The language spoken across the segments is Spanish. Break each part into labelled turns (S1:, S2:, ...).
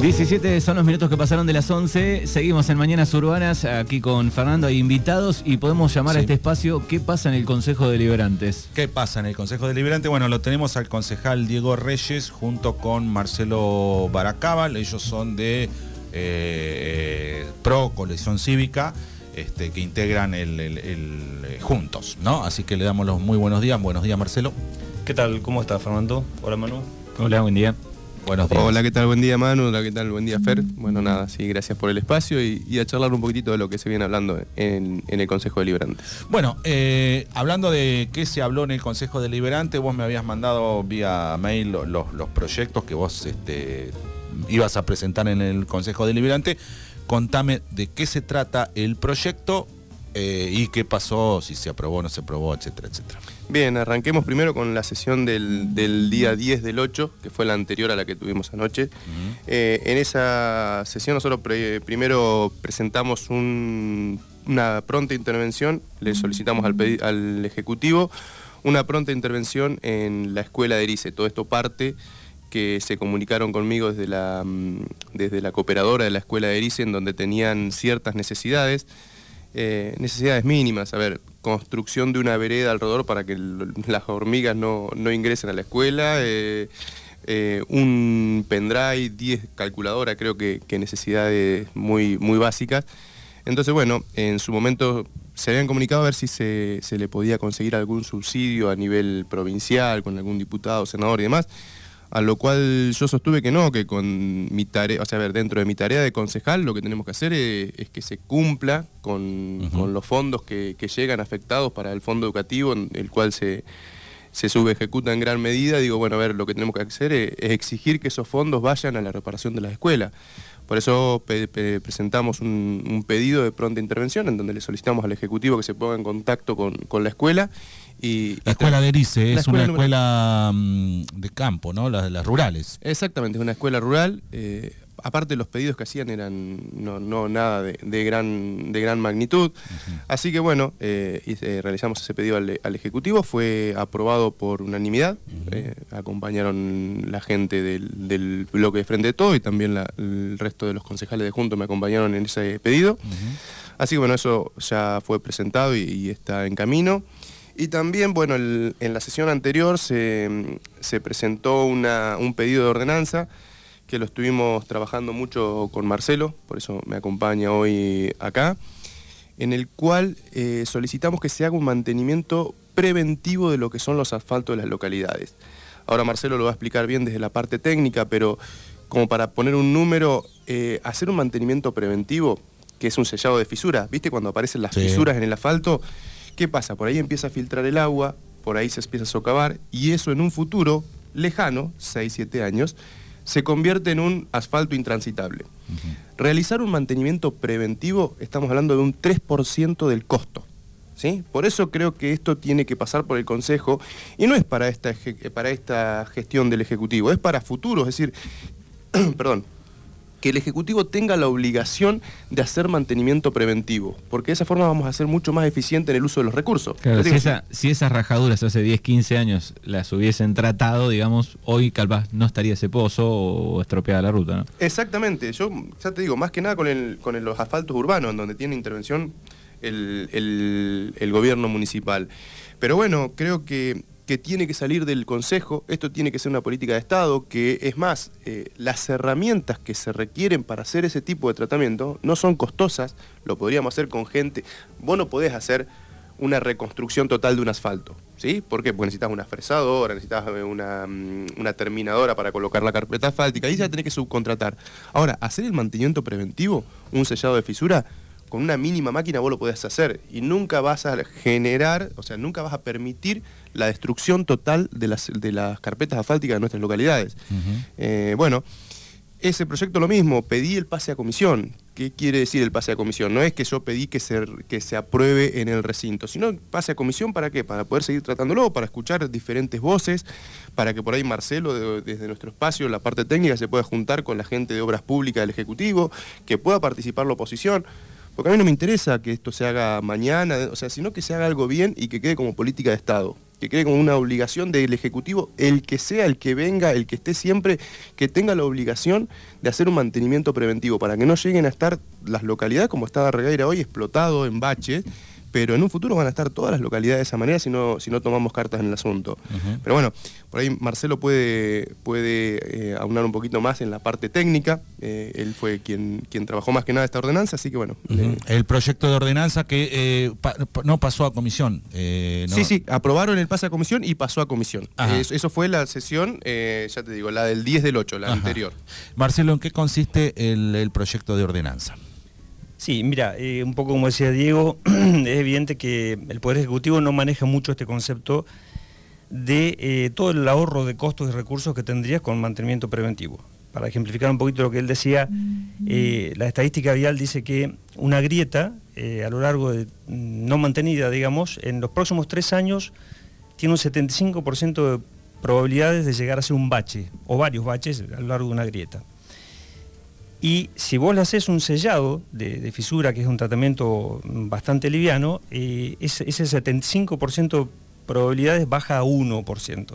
S1: 17 son los minutos que pasaron de las 11. Seguimos en Mañanas Urbanas aquí con Fernando. Hay invitados y podemos llamar a este espacio ¿Qué pasa en el Consejo Deliberantes?
S2: ¿Qué pasa en el Consejo Deliberante? Bueno, lo tenemos al concejal Diego Reyes junto con Marcelo Baracábal. Ellos son de eh, Pro Colección Cívica. Este, que integran el, el, Juntos, ¿no? Así que le damos los muy buenos días. Buenos días, Marcelo.
S3: ¿Qué tal? ¿Cómo está, Fernando? Hola, Manu.
S1: Hola, buen día.
S4: Buenos días. Hola, ¿qué tal? Buen día, Manu. Hola, ¿qué tal? Buen día, Fer. Bueno, nada, sí, gracias por el espacio y, a charlar un poquitito de lo que se viene hablando en, el Consejo Deliberante.
S2: Bueno, eh, hablando de qué se habló en el Consejo Deliberante, vos me habías mandado vía mail los, proyectos que vos este, ibas a presentar en el Consejo Deliberante. Contame de qué se trata el proyecto eh, y qué pasó, si se aprobó o no se aprobó, etcétera, etcétera.
S4: Bien, arranquemos primero con la sesión del, día 10 del 8, que fue la anterior a la que tuvimos anoche. Eh, en esa sesión nosotros primero presentamos una pronta intervención, le solicitamos al, Ejecutivo una pronta intervención en la escuela de Erice. Todo esto parte que se comunicaron conmigo desde la, mm, desde la cooperadora de la escuela de Erice, en donde tenían ciertas necesidades. Eh, necesidades mínimas, a ver, construcción de una vereda alrededor para que las hormigas no, ingresen a la escuela, eh, eh, un pendrive, 10 calculadoras, creo que, necesidades muy, muy básicas. Entonces, bueno, en su momento se habían comunicado a ver si se, se le podía conseguir algún subsidio a nivel provincial, con algún diputado, senador y demás. A lo cual yo sostuve que no, que con mi tarea, o sea, a ver, dentro de mi tarea de concejal lo que tenemos que hacer es, que se cumpla con, los fondos que, llegan afectados para el fondo educativo, en el cual se, se subejecuta en gran medida. Digo, bueno, a ver, lo que tenemos que hacer es, exigir que esos fondos vayan a la reparación de las escuelas. Por eso presentamos un, pedido de pronta intervención en donde le solicitamos al Ejecutivo que se ponga en contacto con, con la escuela
S2: la escuela de Erice es una escuela mm, de campo, ¿no? Las, las rurales.
S4: Exactamente, es una escuela rural. Eh, aparte los pedidos que hacían eran no, nada de, gran, de gran magnitud. Así que bueno, eh, eh, realizamos ese pedido al, Ejecutivo, fue aprobado por unanimidad, acompañaron la gente del, bloque de Frente de Todo y también el resto de los concejales de Juntos me acompañaron en ese pedido. Así que bueno, eso ya fue presentado y está en camino. Y también, bueno, en la sesión anterior se, presentó un pedido de ordenanza que lo estuvimos trabajando mucho con Marcelo, por eso me acompaña hoy acá, en el cual eh, solicitamos que se haga un mantenimiento preventivo de lo que son los asfaltos de las localidades. Ahora Marcelo lo va a explicar bien desde la parte técnica, pero como para poner un número, eh, hacer un mantenimiento preventivo, que es un sellado de fisuras, ¿viste? Cuando aparecen las fisuras en el asfalto, ¿Qué pasa? Por ahí empieza a filtrar el agua, por ahí se empieza a socavar y eso en un futuro lejano, 6-7 años, se convierte en un asfalto intransitable. Realizar un mantenimiento preventivo, estamos hablando de un 3% del costo. ¿Sí? Por eso creo que esto tiene que pasar por el Consejo y no es para esta, para esta gestión del Ejecutivo, es para futuro, es decir, perdón, que el Ejecutivo tenga la obligación de hacer mantenimiento preventivo, porque de esa forma vamos a ser mucho más eficientes en el uso de los recursos.
S1: si, esas rajaduras hace 10, 15 años las hubiesen tratado, digamos, hoy calvas no estaría ese pozo o estropeada la ruta, ¿no?
S4: Exactamente, yo ya te digo, más que nada con, el, con los asfaltos urbanos, en donde tiene intervención el, el gobierno municipal. Pero bueno, creo que que tiene que salir del Consejo, esto tiene que ser una política de Estado, que es más, eh, las herramientas que se requieren para hacer ese tipo de tratamiento no son costosas, lo podríamos hacer con gente, vos no podés hacer una reconstrucción total de un asfalto, ¿sí? ¿Por qué? Porque necesitas una fresadora, necesitas eh, una, mm, una terminadora para colocar la carpeta asfáltica, y ya tenés que subcontratar. Ahora, hacer el mantenimiento preventivo, un sellado de fisura, con una mínima máquina vos lo podés hacer y nunca vas a generar, o sea, nunca vas a permitir la destrucción total de las, de las carpetas asfálticas de nuestras localidades. Eh, bueno, ese proyecto lo mismo, pedí el pase a comisión. ¿Qué quiere decir el pase a comisión? No es que yo pedí que se, que se apruebe en el recinto, sino pase a comisión para qué? Para poder seguir tratándolo, para escuchar diferentes voces, para que por ahí Marcelo, desde nuestro espacio, la parte técnica, se pueda juntar con la gente de obras públicas del Ejecutivo, que pueda participar la oposición. Porque a mí no me interesa que esto se haga mañana, o sea, sino que se haga algo bien y que quede como política de Estado. que quede como una obligación del Ejecutivo, el que sea, el que venga, el que esté siempre, que tenga la obligación de hacer un mantenimiento preventivo para que no lleguen a estar las localidades como está Regueira hoy, explotado en baches pero en un futuro van a estar todas las localidades de esa manera si no, si no tomamos cartas en el asunto. Pero bueno, por ahí Marcelo puede, puede eh, aunar un poquito más en la parte técnica, eh, él fue quien, quien trabajó más que nada esta ordenanza, así que bueno.
S2: el proyecto de ordenanza que eh, no pasó a comisión.
S4: Sí, sí, aprobaron el pase a comisión y pasó a comisión. Eso, fue la sesión, ya te digo, la del 10 del 8, la anterior.
S2: Marcelo, ¿en qué consiste el proyecto de ordenanza?
S3: Sí, mira, eh, un poco como decía Diego, es evidente que el Poder Ejecutivo no maneja mucho este concepto de eh, todo el ahorro de costos y recursos que tendrías con mantenimiento preventivo. Para ejemplificar un poquito lo que él decía, eh, la estadística vial dice que una grieta a lo largo de mm, no mantenida, digamos, en los próximos tres años tiene un 75% de probabilidades de llegar a ser un bache o varios baches a lo largo de una grieta. Y si vos le haces un sellado de, fisura, que es un tratamiento bastante liviano, eh, ese, 75% de probabilidades baja a 1%.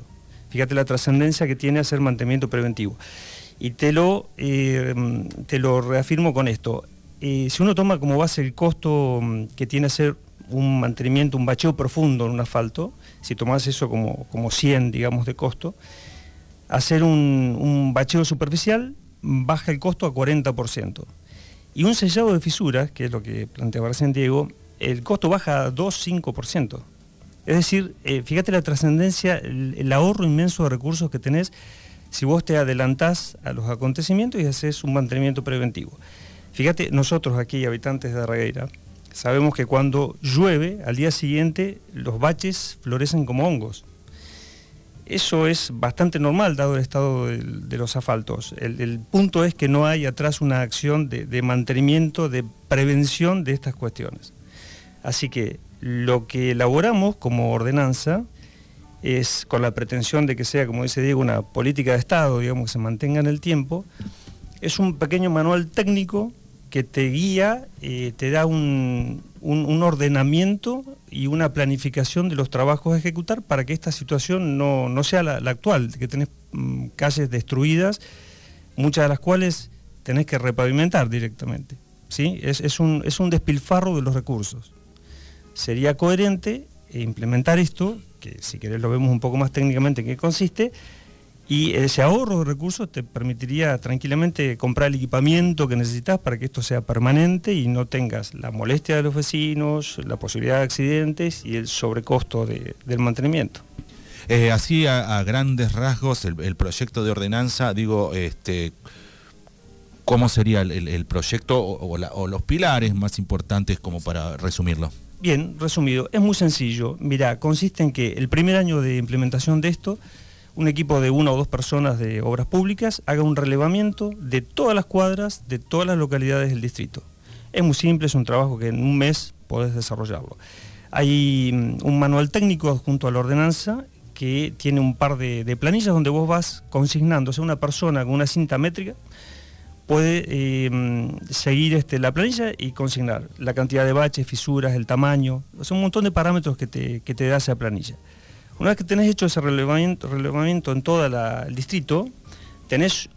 S3: Fíjate la trascendencia que tiene hacer mantenimiento preventivo. Y te lo, eh, te lo reafirmo con esto. Eh, si uno toma como base el costo mm, que tiene hacer un mantenimiento, un bacheo profundo en un asfalto, si tomás eso como, como 100, digamos, de costo, hacer un, un bacheo superficial baja el costo a 40%. Y un sellado de fisuras, que es lo que planteaba Diego, el costo baja a 2-5%. Es decir, eh, fíjate la trascendencia, el, ahorro inmenso de recursos que tenés si vos te adelantás a los acontecimientos y haces un mantenimiento preventivo. Fíjate, nosotros aquí, habitantes de Regueira, sabemos que cuando llueve, al día siguiente los baches florecen como hongos. Eso es bastante normal dado el estado de, los asfaltos. El, punto es que no hay atrás una acción de, mantenimiento, de prevención de estas cuestiones. Así que lo que elaboramos como ordenanza es con la pretensión de que sea, como dice Diego, una política de Estado, digamos, que se mantenga en el tiempo, es un pequeño manual técnico que te guía, eh, te da un, ordenamiento y una planificación de los trabajos a ejecutar para que esta situación no, sea la, actual, que tenés mm, calles destruidas, muchas de las cuales tenés que repavimentar directamente. ¿sí? Es, un, es un despilfarro de los recursos. Sería coherente implementar esto, que si querés lo vemos un poco más técnicamente en qué consiste, y ese ahorro de recursos te permitiría tranquilamente comprar el equipamiento que necesitas para que esto sea permanente y no tengas la molestia de los vecinos, la posibilidad de accidentes y el sobrecosto del mantenimiento.
S2: Eh, así a, grandes rasgos el, proyecto de ordenanza, digo, este, ¿cómo sería el, proyecto o, los pilares más importantes como para resumirlo?
S3: Bien, resumido, es muy sencillo. Mira, consiste en que el primer año de implementación de esto un equipo de una o dos personas de obras públicas haga un relevamiento de todas las cuadras de todas las localidades del distrito. Es muy simple, es un trabajo que en un mes podés desarrollarlo. Hay mm, un manual técnico junto a la ordenanza que tiene un par de, planillas donde vos vas consignando, o sea, una persona con una cinta métrica puede eh, mm, seguir este, la planilla y consignar la cantidad de baches, fisuras, el tamaño, o un montón de parámetros que te, que te da esa planilla. Una vez que tenés hecho ese relevamiento, en todo el distrito, tenés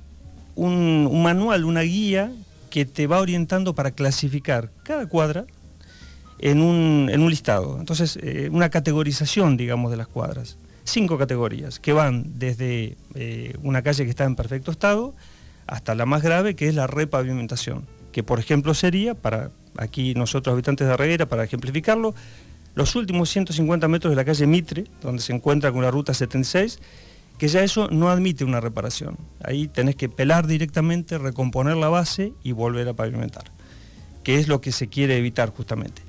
S3: un, manual, una guía que te va orientando para clasificar cada cuadra en un, listado. Entonces, eh, una categorización, digamos, de las cuadras. Cinco categorías que van desde eh, una calle que está en perfecto estado hasta la más grave, que es la repavimentación, que por ejemplo sería, para aquí nosotros habitantes de Reguera, para ejemplificarlo, los últimos 150 metros de la calle Mitre, donde se encuentra con la ruta 76, que ya eso no admite una reparación. Ahí tenés que pelar directamente, recomponer la base y volver a pavimentar, que es lo que se quiere evitar justamente.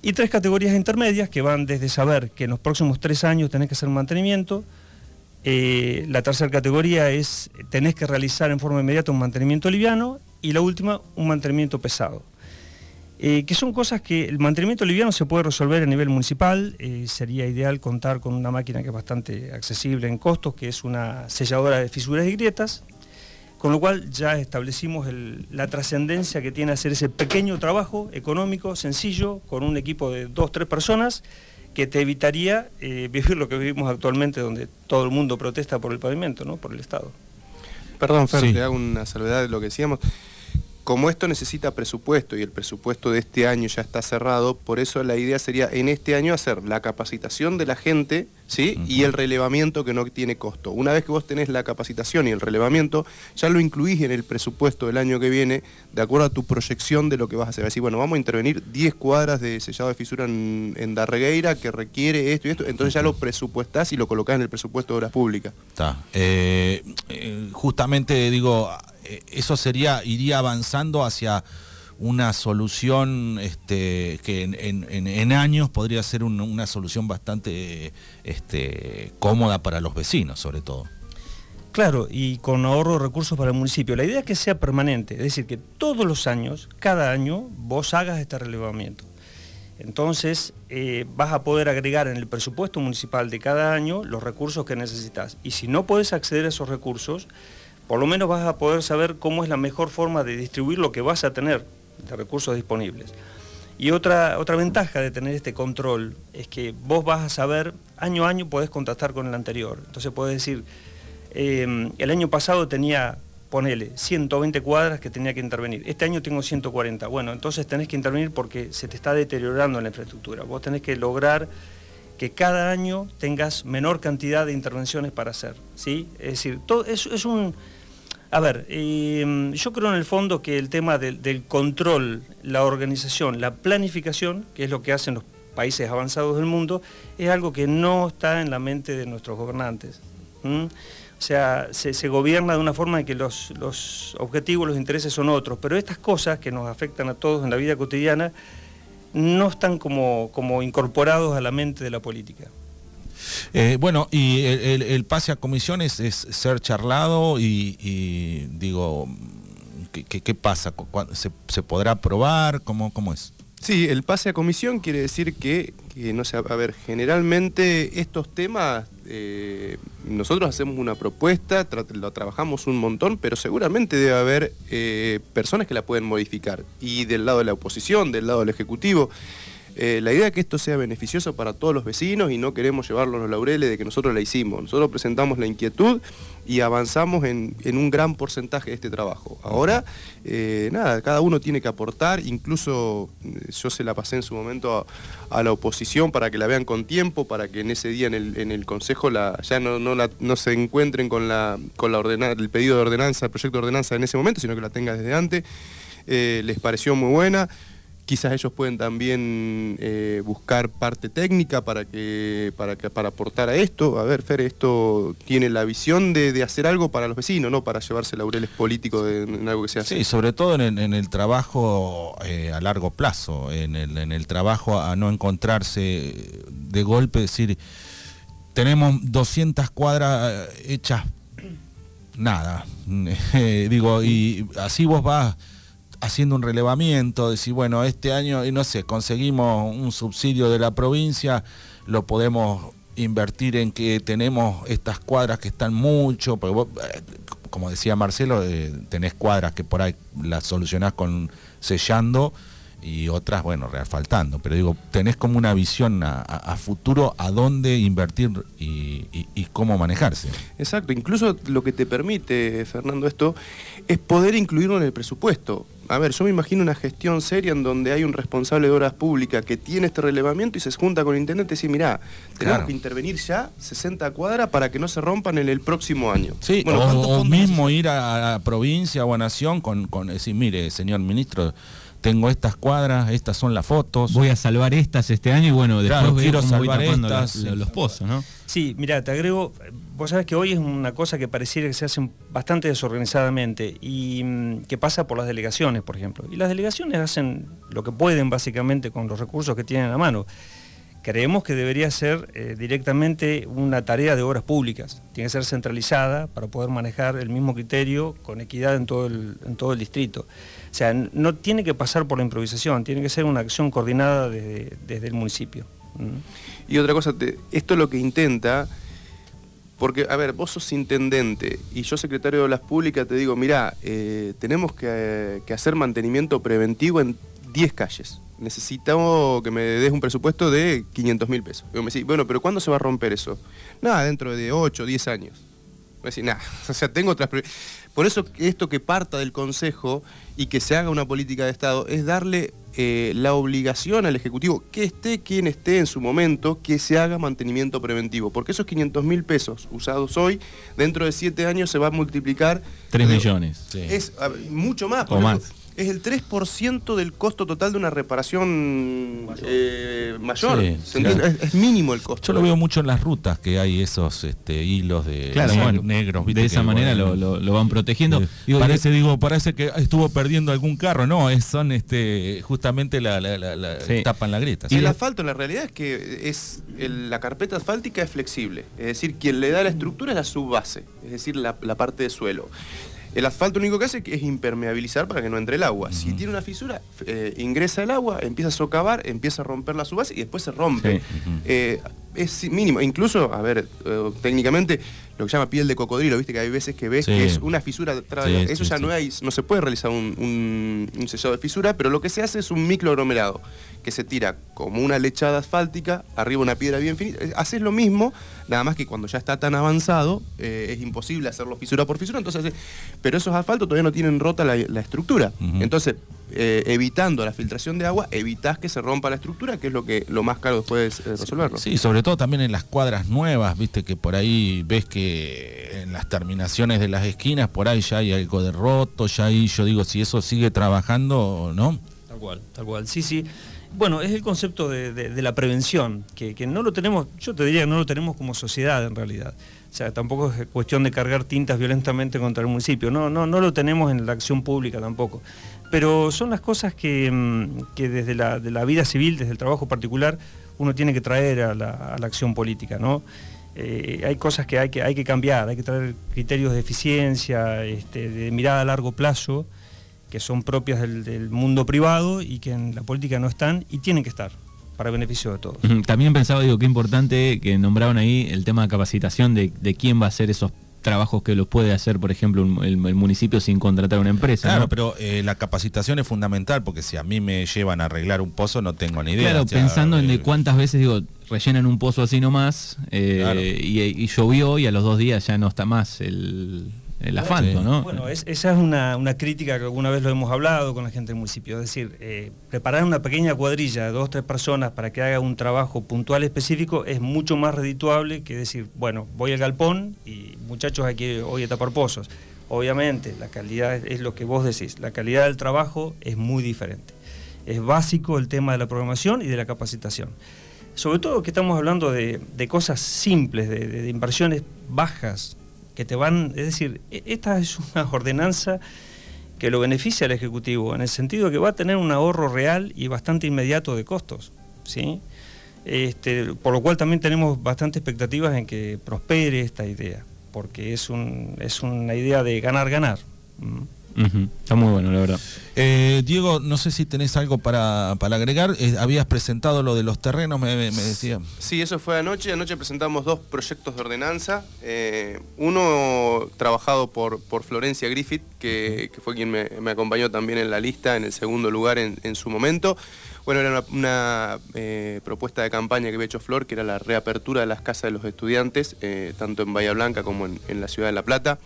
S3: Y tres categorías intermedias que van desde saber que en los próximos tres años tenés que hacer mantenimiento, eh, la tercera categoría es tenés que realizar en forma inmediata un mantenimiento liviano y la última un mantenimiento pesado. Eh, que son cosas que el mantenimiento liviano se puede resolver a nivel municipal, eh, sería ideal contar con una máquina que es bastante accesible en costos, que es una selladora de fisuras y grietas, con lo cual ya establecimos la trascendencia que tiene hacer ese pequeño trabajo económico, sencillo, con un equipo de dos, tres personas, que te evitaría eh, vivir lo que vivimos actualmente, donde todo el mundo protesta por el pavimento, ¿no? por el Estado.
S4: Perdón, Fer, te hago una salvedad de lo que decíamos como esto necesita presupuesto y el presupuesto de este año ya está cerrado, por eso la idea sería en este año hacer la capacitación de la gente ¿sí? y el relevamiento que no tiene costo. Una vez que vos tenés la capacitación y el relevamiento, ya lo incluís en el presupuesto del año que viene, de acuerdo a tu proyección de lo que vas a hacer. Así, bueno, vamos a intervenir 10 cuadras de sellado de fisura en, Darregueira que requiere esto y esto, entonces ya lo presupuestás y lo colocás en el presupuesto de obras públicas.
S2: Está. Eh, eh, justamente digo eso sería, iría avanzando hacia una solución este, que en, años podría ser una solución bastante este, cómoda para los vecinos, sobre todo.
S3: Claro, y con ahorro de recursos para el municipio. La idea es que sea permanente, es decir, que todos los años, cada año, vos hagas este relevamiento. Entonces, eh, vas a poder agregar en el presupuesto municipal de cada año los recursos que necesitas. Y si no puedes acceder a esos recursos, por lo menos vas a poder saber cómo es la mejor forma de distribuir lo que vas a tener de recursos disponibles. Y otra, otra ventaja de tener este control es que vos vas a saber, año a año podés contactar con el anterior. Entonces podés decir, em, el año pasado tenía, ponele, 120 cuadras que tenía que intervenir. Este año tengo 140. Bueno, entonces tenés que intervenir porque se te está deteriorando la infraestructura. Vos tenés que lograr que cada año tengas menor cantidad de intervenciones para hacer. ¿sí? Es decir, todo, es, es un a ver, em, yo creo en el fondo que el tema del, control, la organización, la planificación, que es lo que hacen los países avanzados del mundo, es algo que no está en la mente de nuestros gobernantes. O sea, se, gobierna de una forma en que los, los objetivos, los intereses son otros, pero estas cosas que nos afectan a todos en la vida cotidiana no están como, como incorporados a la mente de la política.
S2: Eh, bueno, y el, pase a comisiones es ser charlado y, digo, ¿qué, pasa? ¿Se, podrá aprobar? ¿Cómo, ¿Cómo es?
S4: Sí, el pase a comisión quiere decir que, no sé, a ver, generalmente estos temas, eh, nosotros hacemos una propuesta, lo trabajamos un montón, pero seguramente debe haber eh, personas que la pueden modificar. Y del lado de la oposición, del lado del Ejecutivo. Eh, la idea es que esto sea beneficioso para todos los vecinos y no queremos llevarlo a los laureles de que nosotros la hicimos. Nosotros presentamos la inquietud y avanzamos en, un gran porcentaje de este trabajo. Ahora, eh, nada, cada uno tiene que aportar, incluso eh, yo se la pasé en su momento a, la oposición para que la vean con tiempo, para que en ese día en el, Consejo ya no, se encuentren con, la, con la el pedido de ordenanza, el proyecto de ordenanza en ese momento, sino que la tenga desde antes. les pareció muy buena. Quizás ellos pueden también eh, buscar parte técnica para, que, para, que, para aportar a esto. A ver, Fer, esto tiene la visión de, hacer algo para los vecinos, no para llevarse laureles políticos en algo que se hace.
S2: Sí, sobre todo en el, trabajo eh, a largo plazo, en el, en el trabajo a no encontrarse de golpe, decir, tenemos 200 cuadras eh, hechas, nada. digo, y así vos vas haciendo un relevamiento, decir, bueno, este año, no sé, conseguimos un subsidio de la provincia, lo podemos invertir en que tenemos estas cuadras que están mucho, porque eh, como decía Marcelo, eh, tenés cuadras que por ahí las solucionás con sellando y otras, bueno, reafaltando. Pero digo, tenés como una visión a, futuro a dónde invertir y, cómo manejarse.
S4: Exacto, incluso lo que te permite, Fernando, esto es poder incluirlo en el presupuesto a ver, yo me imagino una gestión seria en donde hay un responsable de obras públicas que tiene este relevamiento y se junta con el intendente y dice, mirá, tenemos que intervenir ya 60 cuadras para que no se rompan en el próximo año.
S2: Sí, o, mismo ir a, la provincia o a Nación con, con decir, mire, señor ministro, tengo estas cuadras, estas son las fotos.
S1: Voy a salvar estas este año y bueno, después quiero salvar estas, los, pozos, ¿no?
S3: Sí, mira, te agrego, vos sabés que hoy es una cosa que pareciera que se hace bastante desorganizadamente y mm, que pasa por las delegaciones, por ejemplo. Y las delegaciones hacen lo que pueden básicamente con los recursos que tienen a mano. Creemos que debería ser eh, directamente una tarea de obras públicas. Tiene que ser centralizada para poder manejar el mismo criterio con equidad en todo el, en todo el distrito. O sea, no tiene que pasar por la improvisación, tiene que ser una acción coordinada desde, el municipio.
S4: Y otra cosa, esto es lo que intenta, porque, a ver, vos sos intendente y yo secretario de Obras Públicas te digo, mirá, eh, tenemos que, hacer mantenimiento preventivo en 10 calles necesito que me des un presupuesto de 500 mil pesos. Y me decís, bueno, pero ¿cuándo se va a romper eso? Nada, dentro de 8, 10 años. Me decís, nada, o sea, tengo otras Por eso esto que parta del Consejo y que se haga una política de Estado es darle eh, la obligación al Ejecutivo, que esté quien esté en su momento, que se haga mantenimiento preventivo. Porque esos 500 mil pesos usados hoy, dentro de 7 años se va a multiplicar...
S1: 3 millones.
S4: Es mucho más.
S1: O más
S4: es el 3% del costo total de una reparación mayor. Eh, es, mínimo el costo.
S2: Yo lo veo mucho en las rutas que hay esos este, hilos de negros.
S1: De esa manera lo, van protegiendo.
S2: parece, digo, parece que estuvo perdiendo algún carro. No, es, son este, justamente la, la, tapan la grieta.
S4: Y el asfalto, la realidad es que es la carpeta asfáltica es flexible. Es decir, quien le da la estructura es la subbase, es decir, la parte de suelo. El asfalto único que hace es impermeabilizar para que no entre el agua. Si tiene una fisura, eh, ingresa el agua, empieza a socavar, empieza a romper la subbase y después se rompe. Eh, es mínimo. Incluso, a ver, eh, técnicamente lo que se llama piel de cocodrilo, viste que hay veces que ves que es una fisura detrás de Eso ya no hay, no se puede realizar un, sellado de fisura, pero lo que se hace es un microaglomerado, que se tira como una lechada asfáltica, arriba una piedra bien finita. Eh, haces lo mismo, nada más que cuando ya está tan avanzado, eh, es imposible hacerlo fisura por fisura, entonces, pero esos asfaltos todavía no tienen rota la, estructura. Entonces, eh, evitando la filtración de agua, evitas que se rompa la estructura, que es lo que lo más caro después de resolverlo.
S2: Sí, sobre todo también en las cuadras nuevas, viste que por ahí ves que en las terminaciones de las esquinas, por ahí ya hay algo de roto, ya ahí yo digo, si eso sigue trabajando, ¿no?
S3: Tal cual, tal cual. Sí, sí. Bueno, es el concepto de, la prevención, que, que, no lo tenemos, yo te diría que no lo tenemos como sociedad en realidad. O sea, tampoco es cuestión de cargar tintas violentamente contra el municipio, no, no, no lo tenemos en la acción pública tampoco. Pero son las cosas que, mm, desde la, la, vida civil, desde el trabajo particular, uno tiene que traer a la, acción política. ¿no? Eh, hay cosas que hay, que hay que cambiar, hay que traer criterios de eficiencia, este, de mirada a largo plazo, que son propias del, mundo privado y que en la política no están y tienen que estar para beneficio de todos.
S1: También pensaba, digo, qué importante que nombraron ahí el tema de capacitación de, de quién va a hacer esos trabajos que los puede hacer, por ejemplo, el, municipio sin contratar una empresa.
S2: Claro, pero eh, la capacitación es fundamental porque si a mí me llevan a arreglar un pozo no tengo ni idea.
S1: Claro, pensando en de cuántas veces digo rellenan un pozo así nomás eh, y llovió y a los dos días ya no está más el, el asfalto, ¿no?
S3: Bueno, esa es una, crítica que alguna vez lo hemos hablado con la gente del municipio. Es decir, eh, preparar una pequeña cuadrilla de dos o tres personas para que haga un trabajo puntual específico es mucho más redituable que decir, bueno, voy al galpón y muchachos aquí hoy a tapar pozos. Obviamente, la calidad es lo que vos decís, la calidad del trabajo es muy diferente. Es básico el tema de la programación y de la capacitación. Sobre todo que estamos hablando de, cosas simples, de inversiones bajas, que te van, es decir, e, esta es una ordenanza que lo beneficia al Ejecutivo, en el sentido que va a tener un ahorro real y bastante inmediato de costos, ¿sí? Este, por lo cual también tenemos bastante expectativas en que prospere esta idea, porque es, un, es una idea de ganar-ganar.
S1: Está muy bueno, la verdad.
S2: Eh, Diego, no sé si tenés algo para, agregar. Eh, habías presentado lo de los terrenos, me, decía.
S4: Sí, eso fue anoche. Anoche presentamos dos proyectos de ordenanza. Eh, uno trabajado por, por Florencia Griffith, que, fue quien me, acompañó también en la lista, en el segundo lugar en, su momento. Bueno, era una, propuesta de campaña que había hecho Flor, que era la reapertura de las casas de los estudiantes, tanto en Bahía Blanca como en, en la ciudad de La Plata.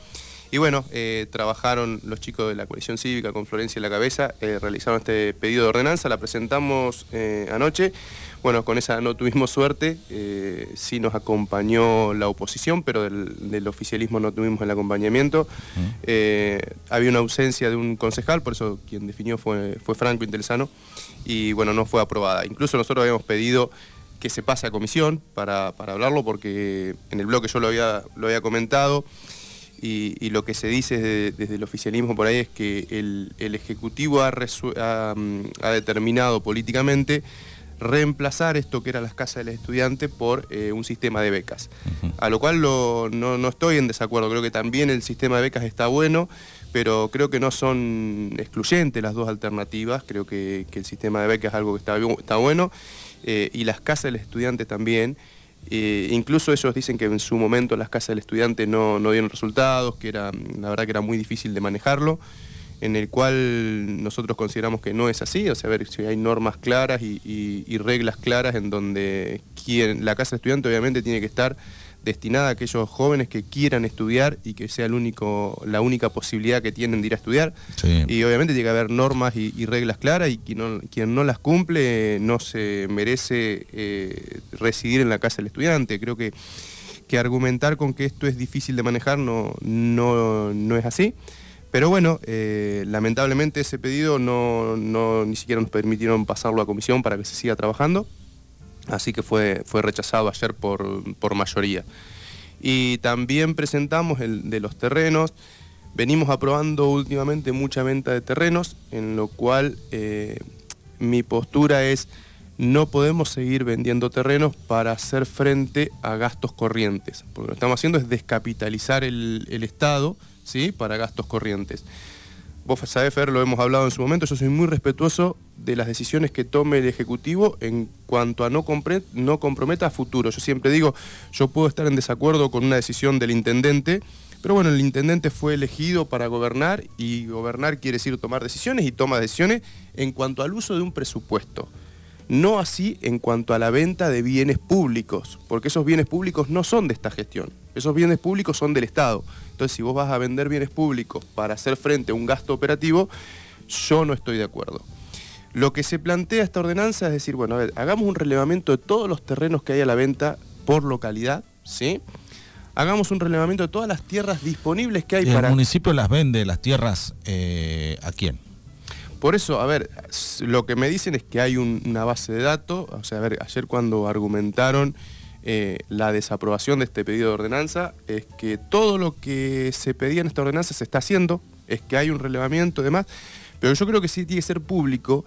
S4: Y bueno, eh, trabajaron los chicos de la coalición cívica con Florencia en la cabeza, eh, realizaron este pedido de ordenanza, la presentamos eh, anoche. Bueno, con esa no tuvimos suerte, sí nos acompañó la oposición, pero del, oficialismo no tuvimos el acompañamiento. había una ausencia de un concejal, por eso quien definió fue, fue Franco Intelsano, y bueno, no fue aprobada. Incluso nosotros habíamos pedido que se pase a comisión para, hablarlo, porque en el bloque yo lo había, lo había comentado, y, lo que se dice desde, el oficialismo por ahí es que el, Ejecutivo mm, ha, determinado políticamente reemplazar esto que eran las casas del estudiante por eh, un sistema de becas. A lo cual no, estoy en desacuerdo, creo que también el sistema de becas está bueno, pero creo que no son excluyentes las dos alternativas, creo que, el sistema de becas es algo que está, está bueno, eh, y las casas del estudiante también. Incluso ellos dicen que en su momento las casas del estudiante no, dieron resultados, que era, la verdad que era muy difícil de manejarlo. en el cual nosotros consideramos que no es así, o sea, a ver si hay normas claras y, reglas claras en donde quien, la casa estudiante obviamente tiene que estar destinada a aquellos jóvenes que quieran estudiar y que sea el único, la única posibilidad que tienen de ir a estudiar. Y obviamente tiene que haber normas y, reglas claras y quien no, quien no, las cumple no se merece eh, residir en la casa del estudiante. Creo que, que argumentar con que esto es difícil de manejar no, no, no es así. Pero bueno, eh, lamentablemente ese pedido no, ni siquiera nos permitieron pasarlo a comisión para que se siga trabajando, así que fue, fue rechazado ayer por, mayoría. Y también presentamos el de los terrenos, venimos aprobando últimamente mucha venta de terrenos, en lo cual eh, mi postura es no podemos seguir vendiendo terrenos para hacer frente a gastos corrientes, porque lo que estamos haciendo es descapitalizar el, el Estado, ¿sí? para gastos corrientes. Vos sabés, Fer, lo hemos hablado en su momento, yo soy muy respetuoso de las decisiones que tome el Ejecutivo en cuanto a no, no comprometa a futuro. Yo siempre digo, yo puedo estar en desacuerdo con una decisión del intendente, pero bueno, el intendente fue elegido para gobernar y gobernar quiere decir tomar decisiones y toma decisiones en cuanto al uso de un presupuesto. No así en cuanto a la venta de bienes públicos, porque esos bienes públicos no son de esta gestión, esos bienes públicos son del Estado. Entonces, si vos vas a vender bienes públicos para hacer frente a un gasto operativo, yo no estoy de acuerdo. Lo que se plantea esta ordenanza es decir, bueno, a ver, hagamos un relevamiento de todos los terrenos que hay a la venta por localidad, ¿sí? Hagamos un relevamiento de todas las tierras disponibles que hay
S2: para... ¿El municipio las vende, las tierras, eh, a quién?
S4: Por eso, a ver, lo que me dicen es que hay una base de datos, o sea, a ver, ayer cuando argumentaron eh, la desaprobación de este pedido de ordenanza, es que todo lo que se pedía en esta ordenanza se está haciendo, es que hay un relevamiento y demás, pero yo creo que sí tiene que ser público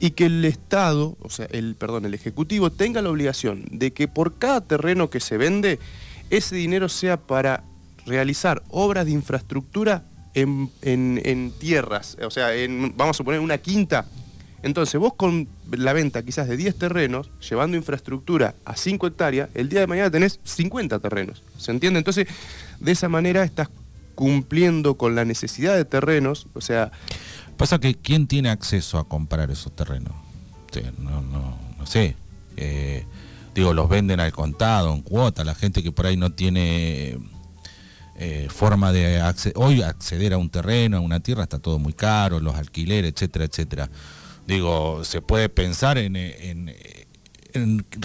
S4: y que el Estado, o sea, el, perdón, el Ejecutivo tenga la obligación de que por cada terreno que se vende, ese dinero sea para realizar obras de infraestructura en, tierras, o sea, vamos a poner una quinta. Entonces vos con la venta quizás de 10 terrenos, llevando infraestructura a 5 hectáreas, el día de mañana tenés 50 terrenos. ¿Se entiende? Entonces, de esa manera estás cumpliendo con la necesidad de terrenos, o sea...
S2: Pasa que ¿quién tiene acceso a comprar esos terrenos? No, no, no sé. Eh, digo, los venden al contado, en cuota, la gente que por ahí no tiene eh, forma de acceder, hoy acceder a un terreno, a una tierra, está todo muy caro, los alquileres, etcétera, etcétera. Digo, se puede pensar en,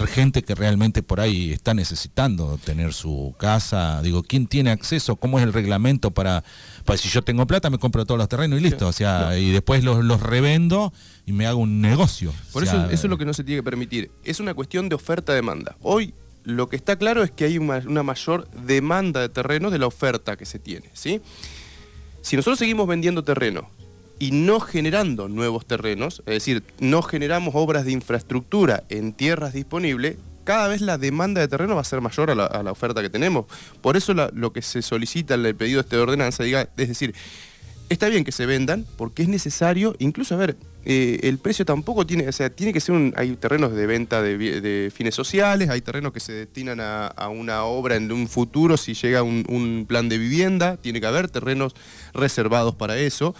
S2: gente que realmente por ahí está necesitando tener su casa. Digo, ¿quién tiene acceso? ¿Cómo es el reglamento para, para si yo tengo plata me compro todos los terrenos y listo? O sea, y después los, revendo y me hago un negocio.
S4: Por eso eso es lo que no se tiene que permitir. Es una cuestión de oferta-demanda. Hoy lo que está claro es que hay una, mayor demanda de terreno de la oferta que se tiene. ¿sí? Si nosotros seguimos vendiendo terreno y no generando nuevos terrenos, es decir, no generamos obras de infraestructura en tierras disponibles, cada vez la demanda de terreno va a ser mayor a la, oferta que tenemos. Por eso lo que se solicita en el pedido de esta ordenanza, diga, es decir, está bien que se vendan porque es necesario, incluso a ver, eh, el precio tampoco tiene, o sea, tiene que ser un, hay terrenos de venta de, fines sociales, hay terrenos que se destinan a, una obra en un futuro si llega un, plan de vivienda, tiene que haber terrenos reservados para eso.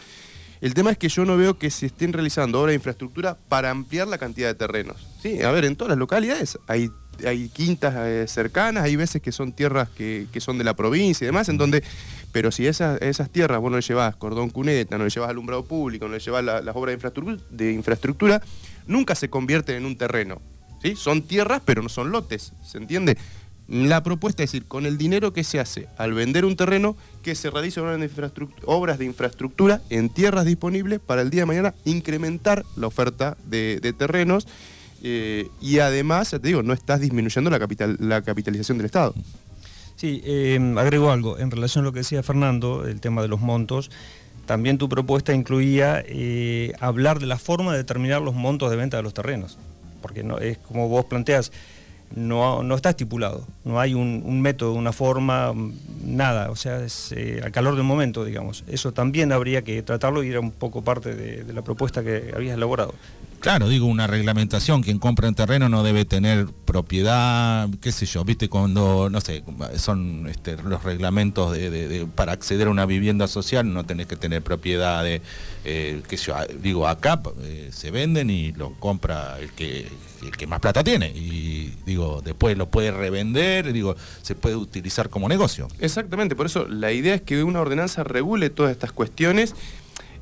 S4: El tema es que yo no veo que se estén realizando obras de infraestructura para ampliar la cantidad de terrenos. Sí, a ver, en todas las localidades hay, hay quintas eh, cercanas, hay veces que son tierras que, que son de la provincia y demás, en donde pero si esas, esas tierras vos no le llevas cordón cuneta, no le llevas alumbrado público, no le llevas las obras de infraestructura, nunca se convierten en un terreno. ¿sí? Son tierras, pero no son lotes, ¿se entiende? La propuesta es decir, con el dinero que se hace al vender un terreno, que se realicen obras de infraestructura, en tierras disponibles para el día de mañana incrementar la oferta de, terrenos eh, y además, te digo, no estás disminuyendo la, capital, la capitalización del Estado.
S3: Sí, eh, agrego algo. En relación a lo que decía Fernando, el tema de los montos, también tu propuesta incluía eh, hablar de la forma de determinar los montos de venta de los terrenos. Porque no, es como vos planteas, no, no está estipulado, no hay un, método, una forma, nada, o sea, es eh, al calor del momento, digamos. Eso también habría que tratarlo y era un poco parte de, de la propuesta que habías elaborado.
S2: Claro, digo, una reglamentación, quien compra un terreno no debe tener propiedad, qué sé yo, viste, cuando, no sé, son este, los reglamentos de, para acceder a una vivienda social, no tenés que tener propiedad de, eh, qué sé yo, digo, acá eh, se venden y lo compra el que, el que más plata tiene, y digo, después lo puede revender, digo, se puede utilizar como negocio.
S4: Exactamente, por eso la idea es que una ordenanza regule todas estas cuestiones,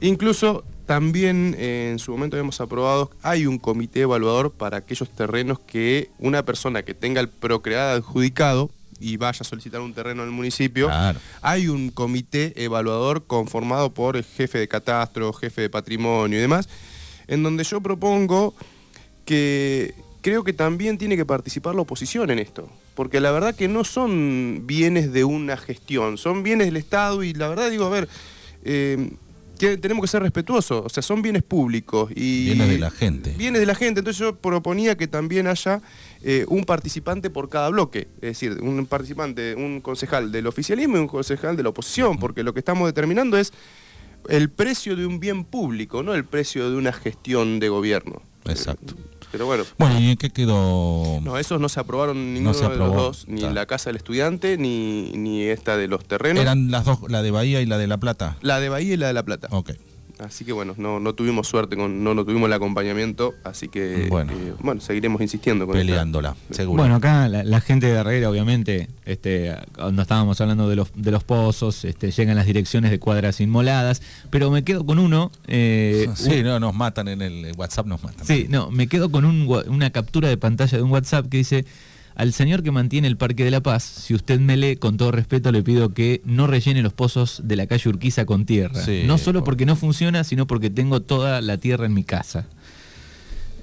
S4: incluso también eh, en su momento habíamos aprobado, hay un comité evaluador para aquellos terrenos que una persona que tenga el procreado adjudicado y vaya a solicitar un terreno en el municipio, hay un comité evaluador conformado por el jefe de catastro, jefe de patrimonio y demás, en donde yo propongo que creo que también tiene que participar la oposición en esto, porque la verdad que no son bienes de una gestión, son bienes del Estado y la verdad digo, a ver, eh, tenemos que ser respetuosos, o sea, son bienes públicos y...
S2: Bienes de la gente.
S4: Bienes de la gente, entonces yo proponía que también haya eh, un participante por cada bloque, es decir, un participante, un concejal del oficialismo y un concejal de la oposición, porque lo que estamos determinando es el precio de un bien público, no el precio de una gestión de gobierno.
S2: Exacto.
S4: Pero bueno.
S2: Bueno, ¿y en qué quedó?
S4: No, esos no se aprobaron ninguno de los dos, ni la Casa del Estudiante, ni, ni esta de los terrenos.
S2: ¿Eran las dos, la de Bahía y la de La Plata?
S4: La de Bahía y la de La Plata.
S2: Ok.
S4: Así que bueno, no, no tuvimos suerte, con, no, no tuvimos el acompañamiento, así que bueno, eh, bueno seguiremos insistiendo con
S2: Peleándola, seguro.
S1: Bueno, acá la, gente de Herrera, obviamente, este, cuando estábamos hablando de los, de los pozos, este, llegan las direcciones de cuadras inmoladas, pero me quedo con uno...
S2: Eh, sí, no, nos matan en el WhatsApp, nos matan.
S1: Sí, no, me quedo con una captura de pantalla de un WhatsApp que dice al señor que mantiene el Parque de la Paz, si usted me lee, con todo respeto, le pido que no rellene los pozos de la calle Urquiza con tierra. no solo porque no funciona, sino porque tengo toda la tierra en mi casa.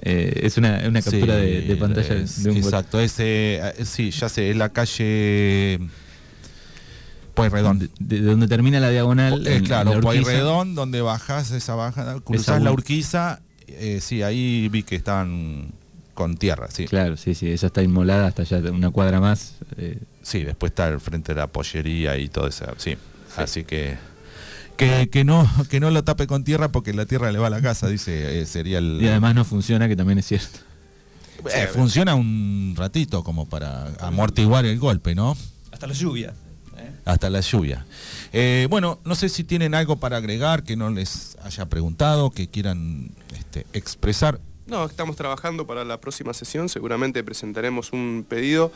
S1: Eh, es una, captura de, pantalla de un
S2: Exacto, ese, eh, sí, ya sé, es la calle... Pueyrredón.
S1: De, donde termina la diagonal.
S2: Eh, claro, Pueyrredón, donde bajas esa baja, cruzás la Urquiza, sí, ahí vi que están con tierra, sí.
S1: Claro, sí, sí, esa está inmolada hasta ya una cuadra más.
S2: Eh. Sí, después está el frente de la pollería y todo eso, sí. Así que, que, no, que no lo tape con tierra porque la tierra le va a la casa, dice, eh, sería el...
S1: Y además no funciona, que también es cierto.
S2: Eh, funciona un ratito como para amortiguar el golpe, ¿no?
S3: Hasta la lluvia.
S2: Hasta la lluvia. bueno, no sé si tienen algo para agregar que no les haya preguntado, que quieran este, expresar.
S4: No, estamos trabajando para la próxima sesión, seguramente presentaremos un pedido.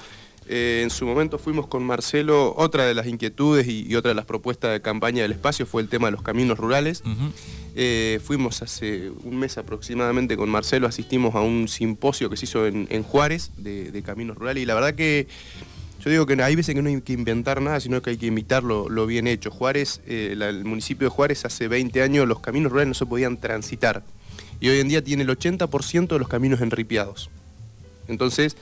S4: Eh, en su momento fuimos con Marcelo, otra de las inquietudes y, otra de las propuestas de campaña del espacio fue el tema de los caminos rurales. Eh, fuimos hace un mes aproximadamente con Marcelo, asistimos a un simposio que se hizo en, Juárez de, caminos rurales y la verdad que yo digo que hay veces que no hay que inventar nada, sino que hay que imitar lo, bien hecho. Juárez, eh, el municipio de Juárez hace 20 años los caminos rurales no se podían transitar y hoy en día tiene el 80% de los caminos enripiados. Entonces,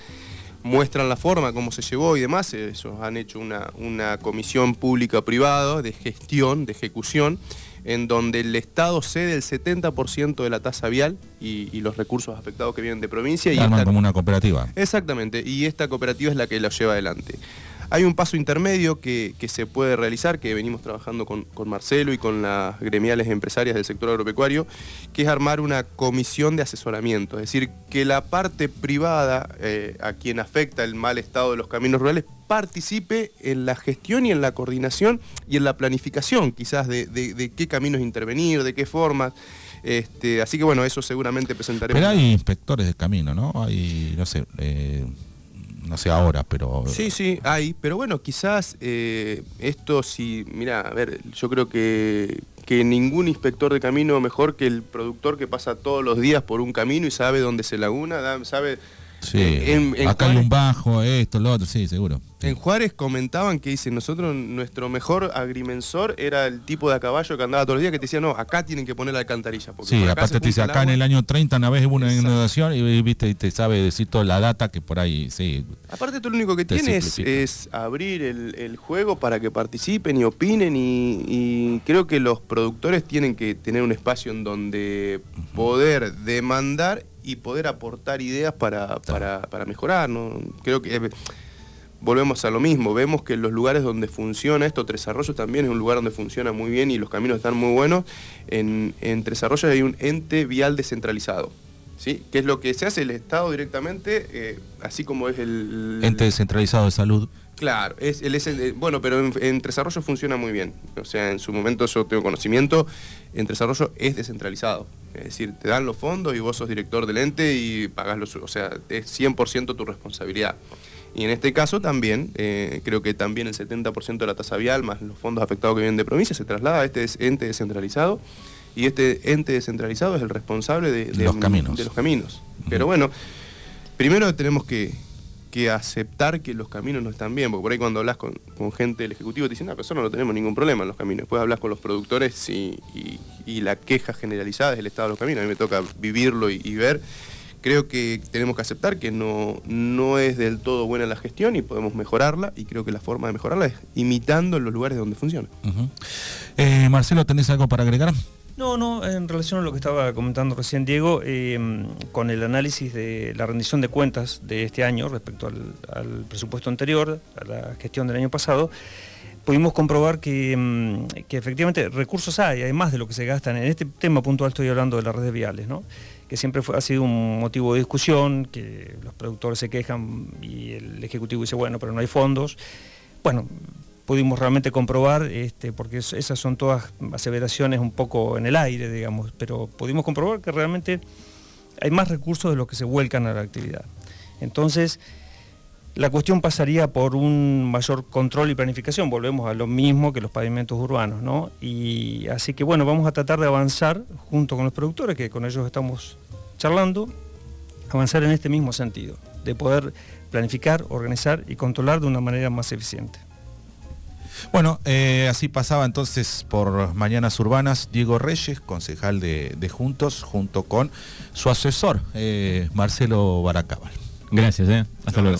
S4: muestran la forma, cómo se llevó y demás. Ellos han hecho una, comisión pública-privada de gestión, de ejecución, en donde el Estado cede el 70% de la tasa vial y, los recursos afectados que vienen de provincia. Y
S2: Arman como una cooperativa.
S4: Exactamente, y esta cooperativa es la que la lleva adelante. Hay un paso intermedio que, se puede realizar, que venimos trabajando con, Marcelo y con las gremiales empresarias del sector agropecuario, que es armar una comisión de asesoramiento, es decir, que la parte privada, eh, a quien afecta el mal estado de los caminos rurales, participe en la gestión y en la coordinación y en la planificación quizás de, qué caminos intervenir, de qué formas. Este, así que bueno, eso seguramente presentaremos.
S2: Pero hay inspectores de camino, ¿no? Hay, no sé, eh, no sé ahora, pero...
S4: Sí, sí, hay, pero bueno, quizás eh, esto sí, mira, a ver, yo creo que, que ningún inspector de camino mejor que el productor que pasa todos los días por un camino y sabe dónde se laguna, sabe
S2: Sí, en, acá hay un bajo, esto, lo otro, sí, seguro.
S4: En Juárez comentaban que dicen, nosotros, nuestro mejor agrimensor era el tipo de a caballo que andaba todos los días que te decía, no, acá tienen que poner la alcantarilla.
S2: sí, aparte te dice, acá en el año 30 una vez hubo una inundación y viste y te sabe decir toda la data que por ahí, sí.
S4: Aparte tú lo único que tienes es, abrir el, juego para que participen y opinen y, creo que los productores tienen que tener un espacio en donde poder demandar y poder aportar ideas para, para, mejorar. ¿no? Creo que eh, volvemos a lo mismo, vemos que en los lugares donde funciona esto, Tres Arroyos también es un lugar donde funciona muy bien y los caminos están muy buenos, en, en Tres Arroyos hay un ente vial descentralizado. ¿sí? Que es lo que se hace el Estado directamente, eh, así como es el...
S2: Ente descentralizado de salud.
S4: Claro, es el, eh, bueno, pero en, desarrollo funciona muy bien. O sea, en su momento yo tengo conocimiento, en desarrollo es descentralizado. Es decir, te dan los fondos y vos sos director del ente y pagás los... O sea, es 100% tu responsabilidad. Y en este caso también, eh, creo que también el 70% de la tasa vial más los fondos afectados que vienen de provincia se traslada a este ente descentralizado y este ente descentralizado es el responsable de,
S2: los caminos.
S4: De los caminos. Pero bueno, primero tenemos que, aceptar que los caminos no están bien, porque por ahí cuando hablas con, gente del Ejecutivo te dicen, no, nosotros no tenemos ningún problema en los caminos. Después hablas con los productores y, la queja generalizada es el estado de los caminos. A mí me toca vivirlo y, ver. Creo que tenemos que aceptar que no, no es del todo buena la gestión y podemos mejorarla y creo que la forma de mejorarla es imitando los lugares donde funciona.
S2: Eh, Marcelo, ¿tenés algo para agregar?
S3: No, no, en relación a lo que estaba comentando recién Diego, em, con el análisis de la rendición de cuentas de este año respecto al, presupuesto anterior, a la gestión del año pasado, pudimos comprobar que, em, que, efectivamente recursos hay, además de lo que se gastan. En este tema puntual estoy hablando de las redes viales, ¿no? Que siempre ha sido un motivo de discusión, que los productores se quejan y el Ejecutivo dice, bueno, pero no hay fondos. Bueno, pudimos realmente comprobar, este, porque esas son todas aseveraciones un poco en el aire, digamos, pero pudimos comprobar que realmente hay más recursos de los que se vuelcan a la actividad. Entonces, la cuestión pasaría por un mayor control y planificación, volvemos a lo mismo que los pavimentos urbanos, ¿no? Y así que bueno, vamos a tratar de avanzar junto con los productores, que con ellos estamos charlando, avanzar en este mismo sentido, de poder planificar, organizar y controlar de una manera más eficiente.
S2: Bueno, eh, así pasaba entonces por Mañanas Urbanas Diego Reyes, concejal de, Juntos, junto con su asesor, eh, Marcelo Baracabal.
S1: Gracias, eh. hasta luego.